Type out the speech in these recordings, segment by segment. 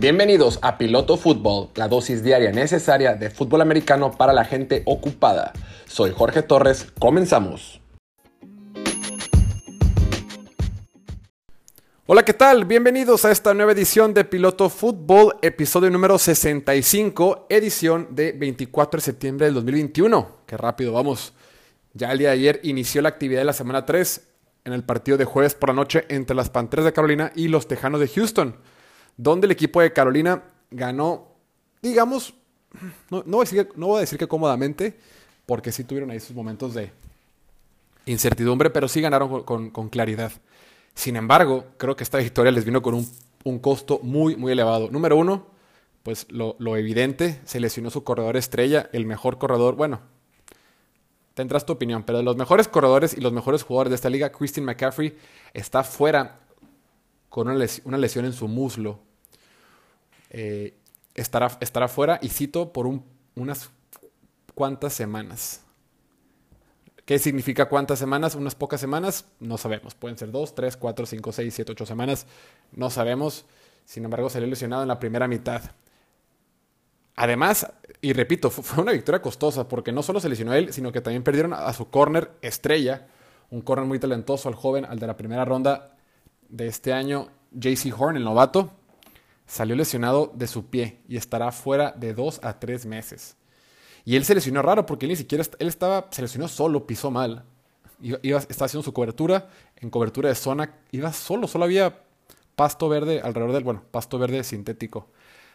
Bienvenidos a Piloto Fútbol, la dosis diaria necesaria de fútbol americano para la gente ocupada. Soy Jorge Torres, comenzamos. Hola, ¿qué tal? Bienvenidos a esta nueva edición de Piloto Fútbol, episodio número 65, edición de 24 de septiembre del 2021. Qué rápido, vamos. Ya el día de ayer inició la actividad de la semana 3 en el partido de jueves por la noche entre las Panteras de Carolina y los Tejanos de Houston, donde el equipo de Carolina ganó, digamos, no, voy, a decir, que cómodamente, porque sí tuvieron ahí sus momentos de incertidumbre, pero sí ganaron con claridad. Sin embargo, creo que esta victoria les vino con un, costo muy, muy elevado. Número uno, pues lo, evidente, se lesionó su corredor estrella, el mejor corredor, bueno, tendrás tu opinión, pero de los mejores corredores y los mejores jugadores de esta liga, Christian McCaffrey está fuera con una, lesión, en su muslo. Eh, estará, estará fuera, y cito, por unas cuantas semanas. ¿Qué significa cuántas semanas? Unas pocas semanas, no sabemos. Pueden ser dos, tres, cuatro, cinco, seis, siete, ocho semanas, no sabemos. Sin embargo, salió lesionado en la primera mitad. Además, y repito, fue una victoria costosa porque no solo se lesionó él, sino que también perdieron a su corner estrella, un corner muy talentoso al joven, al de la primera ronda de este año, JC Horn, el novato, salió lesionado de su pie y estará fuera de dos a tres meses. Y él se lesionó raro porque él ni siquiera, él estaba, se lesionó solo, pisó mal. Iba, estaba haciendo su cobertura, en cobertura de zona, iba solo, solo había pasto verde alrededor de él, bueno, pasto verde sintético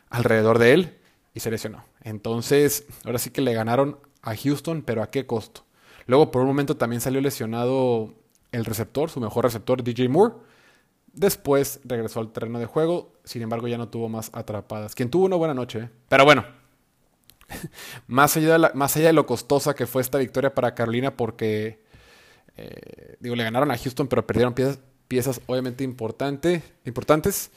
alrededor de él y se lesionó. Entonces, ahora sí que le ganaron a Houston, pero ¿a qué costo? Luego, por un momento, también salió lesionado el receptor, su mejor receptor, DJ Moore. Después regresó al terreno de juego, sin embargo, ya no tuvo más atrapadas. Quien tuvo una buena noche, ¿eh? pero bueno, más, allá de más allá de lo costosa que fue esta victoria para Carolina, porque eh, digo, le ganaron a Houston, pero perdieron piezas, obviamente importante, importantes,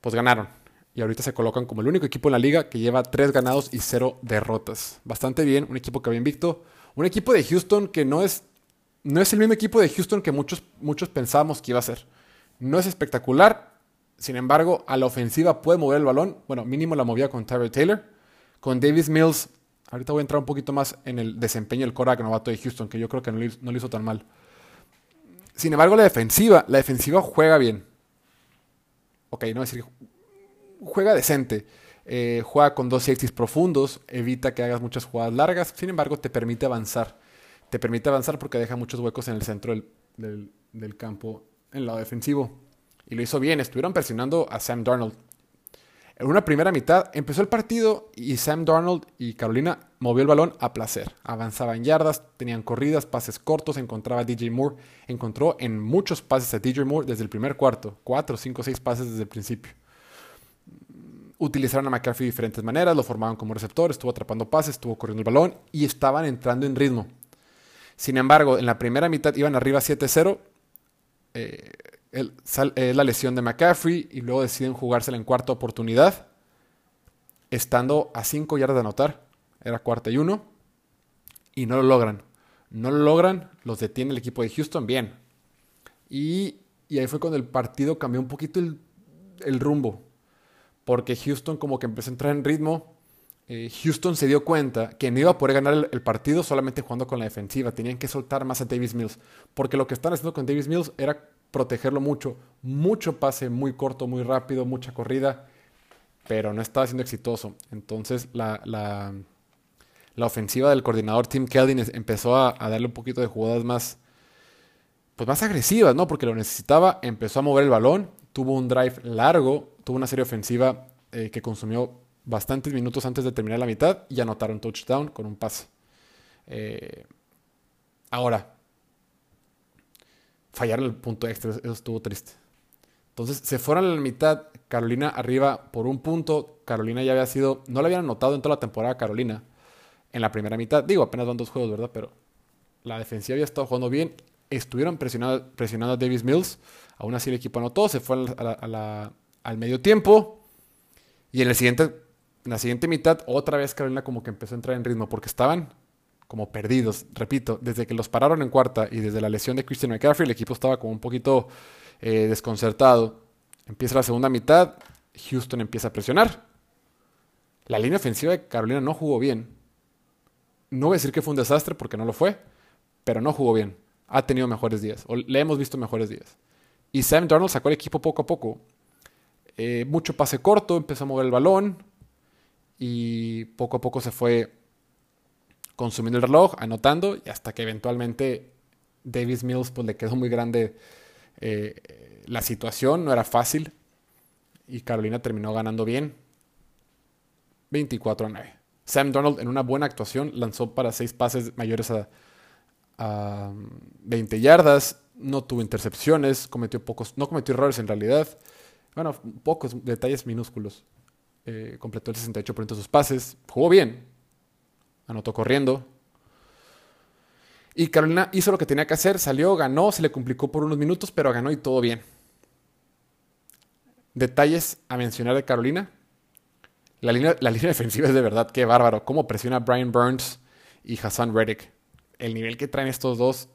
pues ganaron. Y ahorita se colocan como el único equipo en la liga que lleva tres ganados y cero derrotas. Bastante bien, un equipo que había invicto. Un equipo de Houston que no es, no es el mismo equipo de Houston que muchos, muchos pensábamos que iba a ser. No es espectacular, sin embargo, a la ofensiva puede mover el balón. Bueno, mínimo la movía con Tyler Taylor. Con Davis Mills, ahorita voy a entrar un poquito más en el desempeño del Korak de Houston, que yo creo que no lo, hizo tan mal. Sin embargo, la defensiva, la defensiva juega bien. Ok, no decir juega decente. Eh, juega con dos safeties profundos, evita que hagas muchas jugadas largas, sin embargo te permite avanzar. Te permite avanzar porque deja muchos huecos en el centro del, campo el lado defensivo. Y lo hizo bien, estuvieron presionando a Sam Darnold. En una primera mitad empezó el partido y Sam Darnold y Carolina movió el balón a placer. Avanzaban yardas, tenían corridas, pases cortos, encontraba a DJ Moore. Encontró en muchos pases a DJ Moore desde el primer cuarto. Cuatro, cinco, seis pases desde el principio. Utilizaron a McCaffrey de diferentes maneras, lo formaban como receptor, estuvo atrapando pases, estuvo corriendo el balón y estaban entrando en ritmo. Sin embargo, en la primera mitad iban arriba 7-0. Eh, es la lesión de McCaffrey y luego deciden jugársela en cuarta oportunidad, estando a 5 yardas de anotar, era cuarta y uno, y no lo logran. No lo logran, los detiene el equipo de Houston bien. Y, ahí fue cuando el partido cambió un poquito el, rumbo, porque Houston como que empezó a entrar en ritmo. Eh, Houston se dio cuenta que no iba a poder ganar el, partido solamente jugando con la defensiva. Tenían que soltar más a Davis Mills. Porque lo que están haciendo con Davis Mills era protegerlo mucho. Mucho pase muy corto, muy rápido, mucha corrida, pero no estaba siendo exitoso. Entonces la, la, ofensiva del coordinador Tim Keldin empezó a, darle un poquito de jugadas más, pues más agresivas, ¿no? Porque lo necesitaba, empezó a mover el balón, tuvo un drive largo, tuvo una serie ofensiva eh, que consumió bastantes minutos antes de terminar la mitad y anotaron touchdown con un pase. Eh, ahora, fallaron el punto extra. Eso estuvo triste. Entonces se fueron a la mitad, Carolina arriba por un punto. Carolina ya había sido, no lo habían anotado en toda la temporada Carolina en la primera mitad. Digo, apenas van dos juegos, ¿verdad? Pero la defensiva había estado jugando bien. Estuvieron presionando, presionando a Davis Mills. Aún así el equipo anotó, se fue al medio tiempo. Y en, el siguiente, en la siguiente mitad, otra vez Carolina como que empezó a entrar en ritmo porque estaban como perdidos. Repito, desde que los pararon en cuarta y desde la lesión de Christian McCaffrey, el equipo estaba como un poquito eh, desconcertado. Empieza la segunda mitad Houston empieza a presionar. La línea ofensiva de Carolina no jugó bien. No voy a decir que fue un desastre porque no lo fue, pero no jugó bien. Ha tenido mejores días, o le hemos visto mejores días. Y Sam Darnold sacó el equipo poco a poco. Eh, mucho pase corto, empezó a mover el balón y poco a poco se fue consumiendo el reloj, anotando y hasta que eventualmente Davis Mills pues, le quedó muy grande eh, la situación, no era fácil y Carolina terminó ganando bien 24 a 9. Sam Donald en una buena actuación lanzó para seis pases mayores a, 20 yardas, no tuvo intercepciones, cometió pocos, no cometió errores en realidad, bueno, pocos detalles minúsculos. Eh, completó el 68% de sus pases, jugó bien, anotó corriendo. Y Carolina hizo lo que tenía que hacer, salió, ganó, se le complicó por unos minutos, pero ganó y todo bien. Detalles a mencionar de Carolina. La línea, la línea defensiva es de verdad, qué bárbaro. Cómo presiona Brian Burns y Hassan Reddick. El nivel que traen estos dos.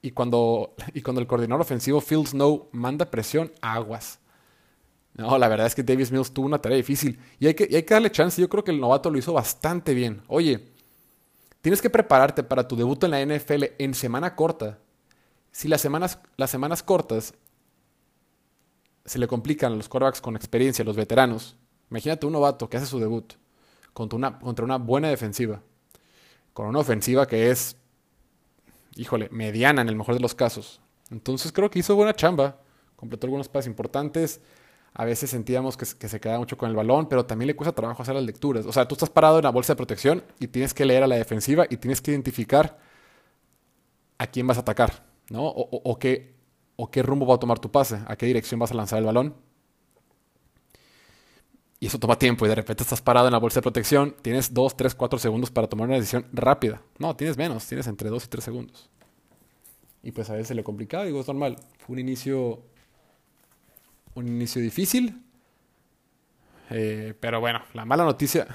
Y cuando, y cuando el coordinador ofensivo Phil Snow manda presión, aguas. No, la verdad es que Davis Mills tuvo una tarea difícil. Y hay, que, hay que darle chance. Yo creo que el novato lo hizo bastante bien. Oye, tienes que prepararte para tu debut en la NFL en semana corta. Si las semanas, las semanas cortas se le complican a los quarterbacks con experiencia, los veteranos, Imagínate un novato que hace su debut contra una, contra una buena defensiva, con una ofensiva que es, híjole, mediana en el mejor de los casos. Entonces creo que hizo buena chamba, completó algunos pases importantes. A veces sentíamos que, se quedaba mucho con el balón, pero también le cuesta trabajo hacer las lecturas. O sea, tú estás parado en la bolsa de protección y tienes que leer a la defensiva y tienes que identificar a quién vas a atacar, ¿no? o, qué, o qué rumbo va a tomar tu pase, a qué dirección vas a lanzar el balón. Y eso toma tiempo y de repente estás parado en la bolsa de protección, tienes 2, 3, 4 segundos para tomar una decisión rápida. No, tienes menos, tienes entre 2 y 3 segundos. Y pues a veces se le complicaba, digo, es normal. Fue un inicio, un inicio difícil. Eh, pero bueno, la mala noticia,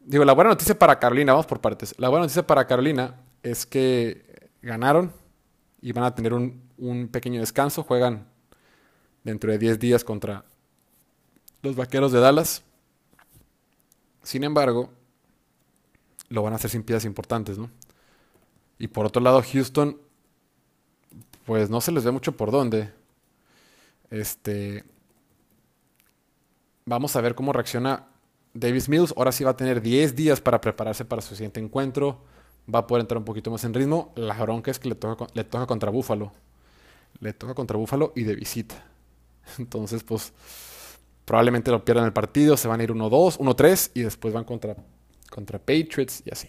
digo, la buena noticia para Carolina, vamos por partes. La buena noticia para Carolina es que ganaron y van a tener un, un pequeño descanso. Juegan dentro de 10 días contra los vaqueros de Dallas. Sin embargo, lo van a hacer sin piezas importantes, ¿no? Y por otro lado, Houston, pues no se les ve mucho por dónde. Este. Vamos a ver cómo reacciona Davis Mills. Ahora sí va a tener 10 días para prepararse para su siguiente encuentro. Va a poder entrar un poquito más en ritmo. La bronca es que le toca, le toca contra Búfalo. Le toca contra Búfalo y de visita. Entonces, pues probablemente lo pierdan el partido, se van a ir 1-2, 1-3 y después van contra, contra Patriots y así.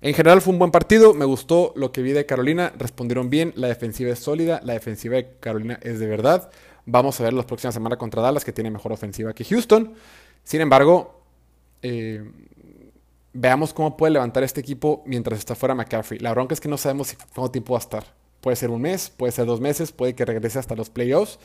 En general fue un buen partido, me gustó lo que vi de Carolina, respondieron bien, la defensiva es sólida, la defensiva de Carolina es de verdad. Vamos a ver la próxima semana contra Dallas, que tiene mejor ofensiva que Houston. Sin embargo, eh, veamos cómo puede levantar este equipo mientras está fuera McCaffrey. La bronca es que no sabemos cuánto tiempo va a estar. Puede ser un mes, puede ser dos meses, puede que regrese hasta los playoffs.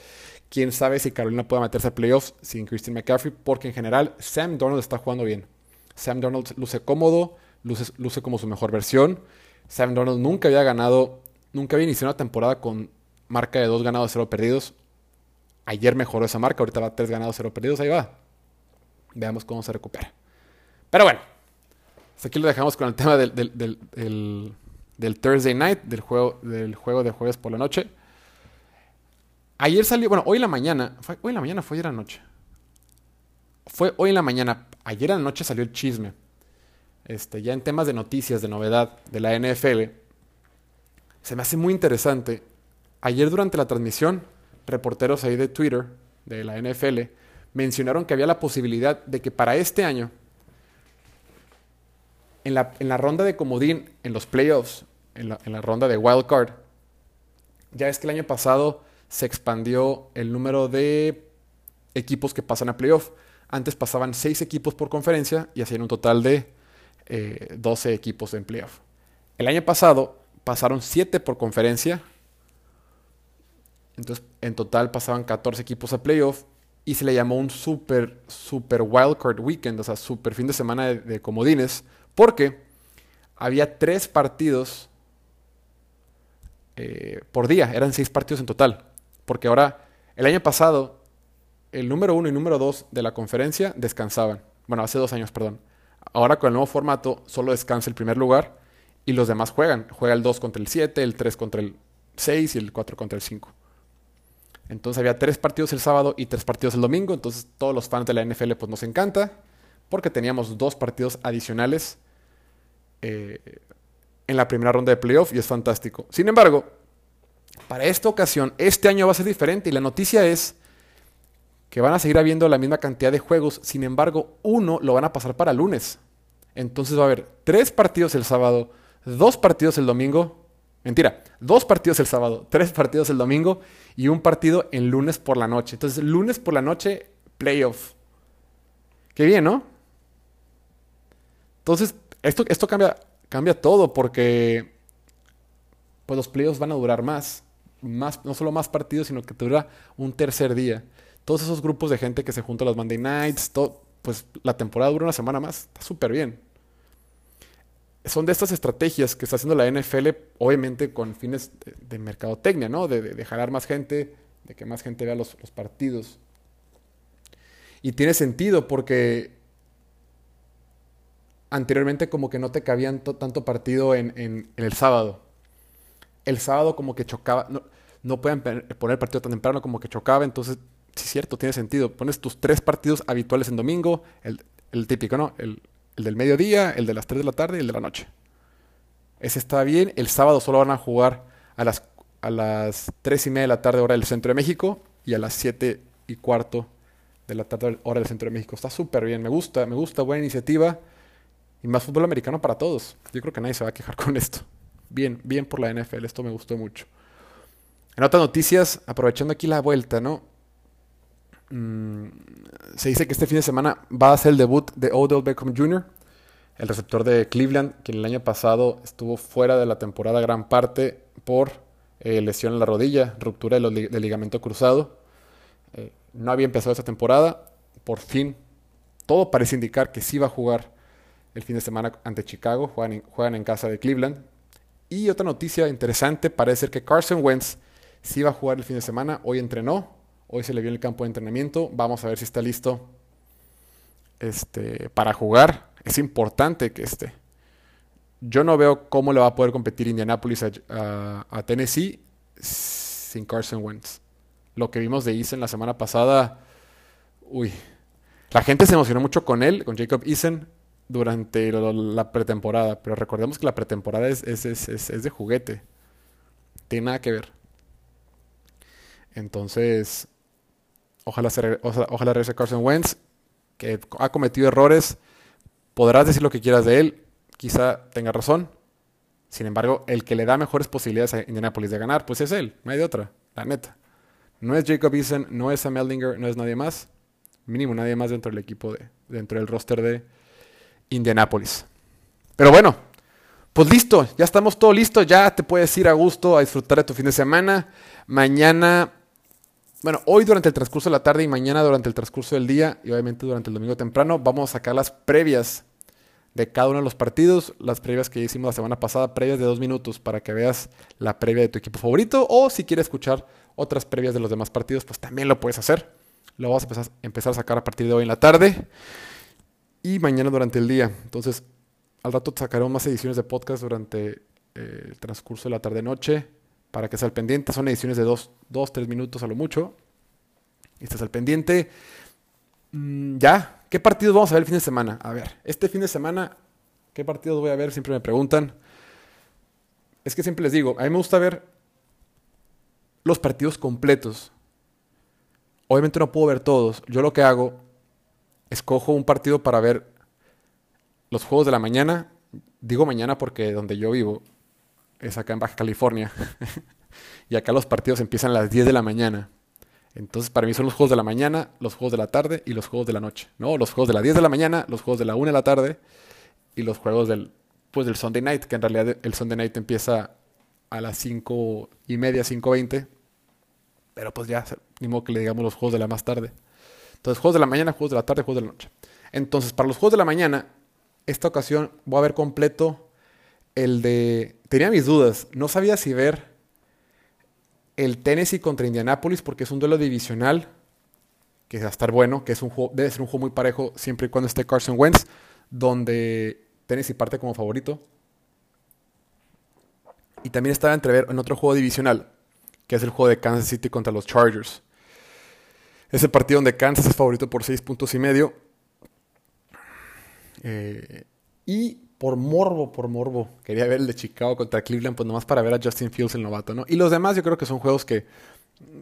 Quién sabe si Carolina pueda meterse a playoffs sin Christian McCaffrey, porque en general Sam Donald está jugando bien. Sam Donald luce cómodo, luce, como su mejor versión. Sam Donald nunca había ganado, nunca había iniciado una temporada con marca de dos ganados, cero perdidos. Ayer mejoró esa marca, ahorita va tres ganados, cero perdidos, ahí va. Veamos cómo se recupera. Pero bueno, hasta aquí lo dejamos con el tema del, del Thursday Night, del juego, del juego de jueves por la noche. Ayer salió, bueno, hoy en la mañana, fue, hoy en la mañana fue ayer en la noche. Fue hoy en la mañana, ayer en la noche salió el chisme. Este, ya en temas de noticias, de novedad de la NFL, se me hace muy interesante. Ayer durante la transmisión, reporteros ahí de Twitter, de la NFL, mencionaron que había la posibilidad de que para este año en la, ronda de comodín, en los playoffs, en la, ronda de wild card, ya es que el año pasado se expandió el número de equipos que pasan a playoff. Antes pasaban 6 equipos por conferencia y hacían un total de 12 eh, equipos en playoff. El año pasado pasaron 7 por conferencia. Entonces, en total pasaban 14 equipos a playoff y se le llamó un super, super wildcard weekend, o sea, super fin de semana de comodines, porque había tres partidos eh, por día, eran seis partidos en total. Porque ahora, el año pasado, el número uno y número dos de la conferencia descansaban. Bueno, hace dos años, perdón. Ahora con el nuevo formato solo descansa el primer lugar y los demás juegan. Juega el 2 contra el 7, el 3 contra el 6 y el 4 contra el 5. Entonces había tres partidos el sábado y tres partidos el domingo. Entonces todos los fans de la NFL pues nos encanta porque teníamos dos partidos adicionales eh, en la primera ronda de playoff y es fantástico. Sin embargo, para esta ocasión, este año va a ser diferente y la noticia es que van a seguir habiendo la misma cantidad de juegos, sin embargo, uno lo van a pasar para lunes. Entonces va a haber tres partidos el sábado, dos partidos el domingo, mentira, dos partidos el sábado, tres partidos el domingo y un partido el lunes por la noche. Entonces, lunes por la noche, playoff. Qué bien, ¿no? Entonces, esto, esto cambia, cambia todo porque pues los playoffs van a durar más. más. No solo más partidos, sino que dura un tercer día todos esos grupos de gente que se junta a los Monday Nights, todo, pues la temporada dura una semana más, está súper bien. Son de estas estrategias que está haciendo la NFL, obviamente con fines de, mercadotecnia, ¿no? De, de, jalar más gente, de que más gente vea los, partidos. Y tiene sentido porque anteriormente como que no te cabían tanto partido en, el sábado. El sábado como que chocaba, no, no pueden poner partido tan temprano como que chocaba, entonces sí, cierto, tiene sentido. Pones tus tres partidos habituales en domingo, el, típico, ¿no? El, del mediodía, el de las 3 de la tarde y el de la noche. Ese está bien. El sábado solo van a jugar a las, a las 3 y media de la tarde, hora del centro de México, y a las 7 y cuarto de la tarde, hora del centro de México. Está súper bien, me gusta, me gusta, buena iniciativa. Y más fútbol americano para todos. Yo creo que nadie se va a quejar con esto. Bien, bien por la NFL, esto me gustó mucho. En otras noticias, aprovechando aquí la vuelta, ¿no? Mm, se dice que este fin de semana va a ser el debut de Odell Beckham Jr., el receptor de Cleveland, quien el año pasado estuvo fuera de la temporada gran parte por eh, lesión en la rodilla, ruptura del ligamento cruzado. Eh, no había empezado esta temporada. Por fin, todo parece indicar que sí va a jugar el fin de semana ante Chicago. Juegan en, juegan en casa de Cleveland. Y otra noticia interesante, parece ser que Carson Wentz sí va a jugar el fin de semana. Hoy entrenó, Hoy se le vio en el campo de entrenamiento. Vamos a ver si está listo este, para jugar. Es importante que esté. Yo no veo cómo le va a poder competir Indianapolis a, Tennessee sin Carson Wentz. Lo que vimos de Eason la semana pasada, uy, la gente se emocionó mucho con él, con Jacob Eason, durante la pretemporada. Pero recordemos que la pretemporada es, es, es de juguete. Tiene nada que ver. Entonces, Ojalá, se, ojalá regrese Carson Wentz, que ha cometido errores. Podrás decir lo que quieras de él, quizá tenga razón. Sin embargo, el que le da mejores posibilidades a Indianapolis de ganar, pues es él, no hay de otra, la neta. No es Jacob Eason, no es Sam Eldinger, no es nadie más. Mínimo nadie más dentro del equipo, de, dentro del roster de Indianapolis. Pero bueno, pues listo, ya estamos todo listo, ya te puedes ir a gusto a disfrutar de tu fin de semana. Mañana bueno, hoy durante el transcurso de la tarde y mañana durante el transcurso del día y obviamente durante el domingo temprano vamos a sacar las previas de cada uno de los partidos, las previas que hicimos la semana pasada, previas de dos minutos para que veas la previa de tu equipo favorito o si quieres escuchar otras previas de los demás partidos, pues también lo puedes hacer. Lo vas a empezar, a sacar a partir de hoy en la tarde y mañana durante el día. Entonces, al rato sacaremos más ediciones de podcast durante eh, el transcurso de la tarde-noche para que estés al pendiente. Son ediciones de 2, 3 minutos a lo mucho. Y estás al pendiente. Mm, ya, ¿qué partidos vamos a ver el fin de semana? A ver, este fin de semana, ¿qué partidos voy a ver? Siempre me preguntan. Es que siempre les digo, a mí me gusta ver los partidos completos. Obviamente no puedo ver todos. Yo lo que hago, escojo un partido para ver los juegos de la mañana. Digo mañana porque donde yo vivo es acá en Baja California. y acá los partidos empiezan a las 10 de la mañana. Entonces, para mí son los juegos de la mañana, los juegos de la tarde y los juegos de la noche. ¿no? Los juegos de las 10 de la mañana, los juegos de la 1 de la tarde y los juegos del, pues, del Sunday Night, que en realidad el Sunday Night empieza a las 5 y media, 5.20. Pero pues ya, ni modo que le digamos los juegos de la más tarde. Entonces, juegos de la mañana, juegos de la tarde, juegos de la noche. Entonces, para los juegos de la mañana, esta ocasión voy a ver completo el de... Tenía mis dudas. No sabía si ver el Tennessee contra Indianapolis porque es un duelo divisional que va a estar bueno, que es un juego, debe ser un juego muy parejo siempre y cuando esté Carson Wentz, donde Tennessee parte como favorito. Y también estaba entrever en otro juego divisional, que es el juego de Kansas City contra los Chargers. Es el partido donde Kansas es favorito por 6 puntos y medio. Eh, y por morbo, por morbo, quería ver el de Chicago contra Cleveland, pues nomás para ver a Justin Fields, el novato, ¿no? Y los demás yo creo que son juegos que,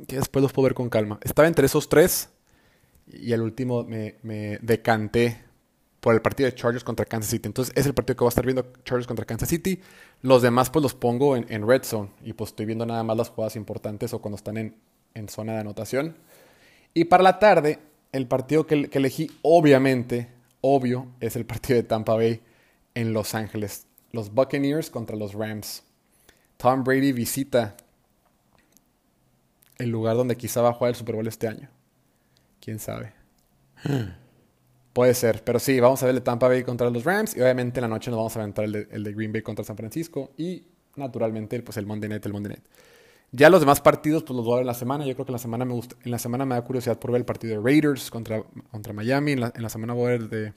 después los puedo ver con calma. Estaba entre esos tres y al último me, decanté por el partido de Chargers contra Kansas City. Entonces es el partido que voy a estar viendo Chargers contra Kansas City. Los demás pues los pongo en, red zone y pues estoy viendo nada más las jugadas importantes o cuando están en, en zona de anotación. Y para la tarde, el partido que, que elegí, obviamente, obvio, es el partido de Tampa Bay en Los Ángeles. Los Buccaneers contra los Rams. Tom Brady visita el lugar donde quizá va a jugar el Super Bowl este año. ¿Quién sabe? Puede ser, pero sí, vamos a ver el de Tampa Bay contra los Rams y obviamente en la noche nos vamos a aventar el de, el de Green Bay contra San Francisco y naturalmente pues el Monday Night, el Monday Night. Ya los demás partidos, pues los voy a ver en la semana. Yo creo que en la semana me gusta, en la semana me da curiosidad por ver el partido de Raiders contra, contra Miami. En la, semana voy a ver de.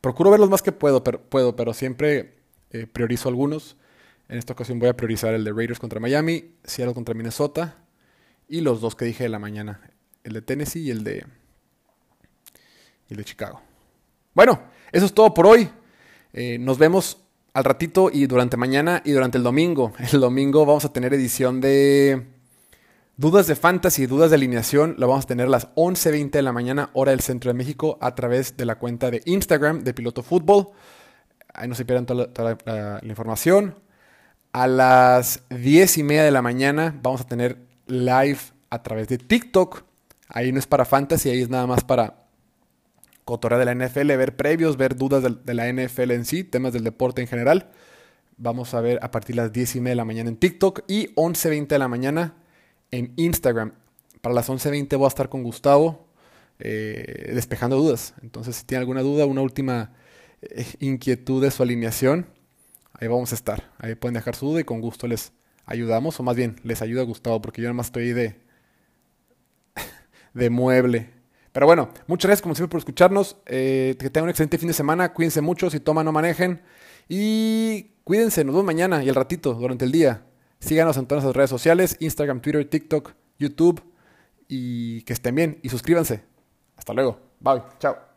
Procuro ver los más que puedo, pero, puedo, pero siempre eh, priorizo algunos. En esta ocasión voy a priorizar el de Raiders contra Miami, Seattle contra Minnesota y los dos que dije de la mañana, el de Tennessee y el de, el de Chicago. Bueno, eso es todo por hoy. Eh, nos vemos al ratito y durante mañana y durante el domingo. El domingo vamos a tener edición de dudas de fantasy, dudas de alineación. Lo vamos a tener a las 11.20 de la mañana, hora del centro de México, a través de la cuenta de Instagram de Piloto Fútbol. Ahí no se pierdan toda, la, información. A las 10 y media de la mañana vamos a tener live a través de TikTok. Ahí no es para fantasy, ahí es nada más para cotorrea de la NFL, ver previos, ver dudas de, la NFL en sí, temas del deporte en general. Vamos a ver a partir de las 10 y media de la mañana en TikTok y 11.20 de la mañana en Instagram. Para las 11.20 voy a estar con Gustavo eh, despejando dudas. Entonces, si tiene alguna duda, una última eh, inquietud de su alineación, ahí vamos a estar. Ahí pueden dejar su duda y con gusto les ayudamos, o más bien les ayuda Gustavo, porque yo nada más estoy de, de mueble. Pero bueno, muchas gracias como siempre por escucharnos. Eh, que tengan un excelente fin de semana. Cuídense mucho. Si toman, no manejen. Y cuídense. Nos vemos mañana y al ratito, durante el día. Síganos en todas las redes sociales. Instagram, Twitter, TikTok, YouTube. Y que estén bien. Y suscríbanse. Hasta luego. Bye. Chao.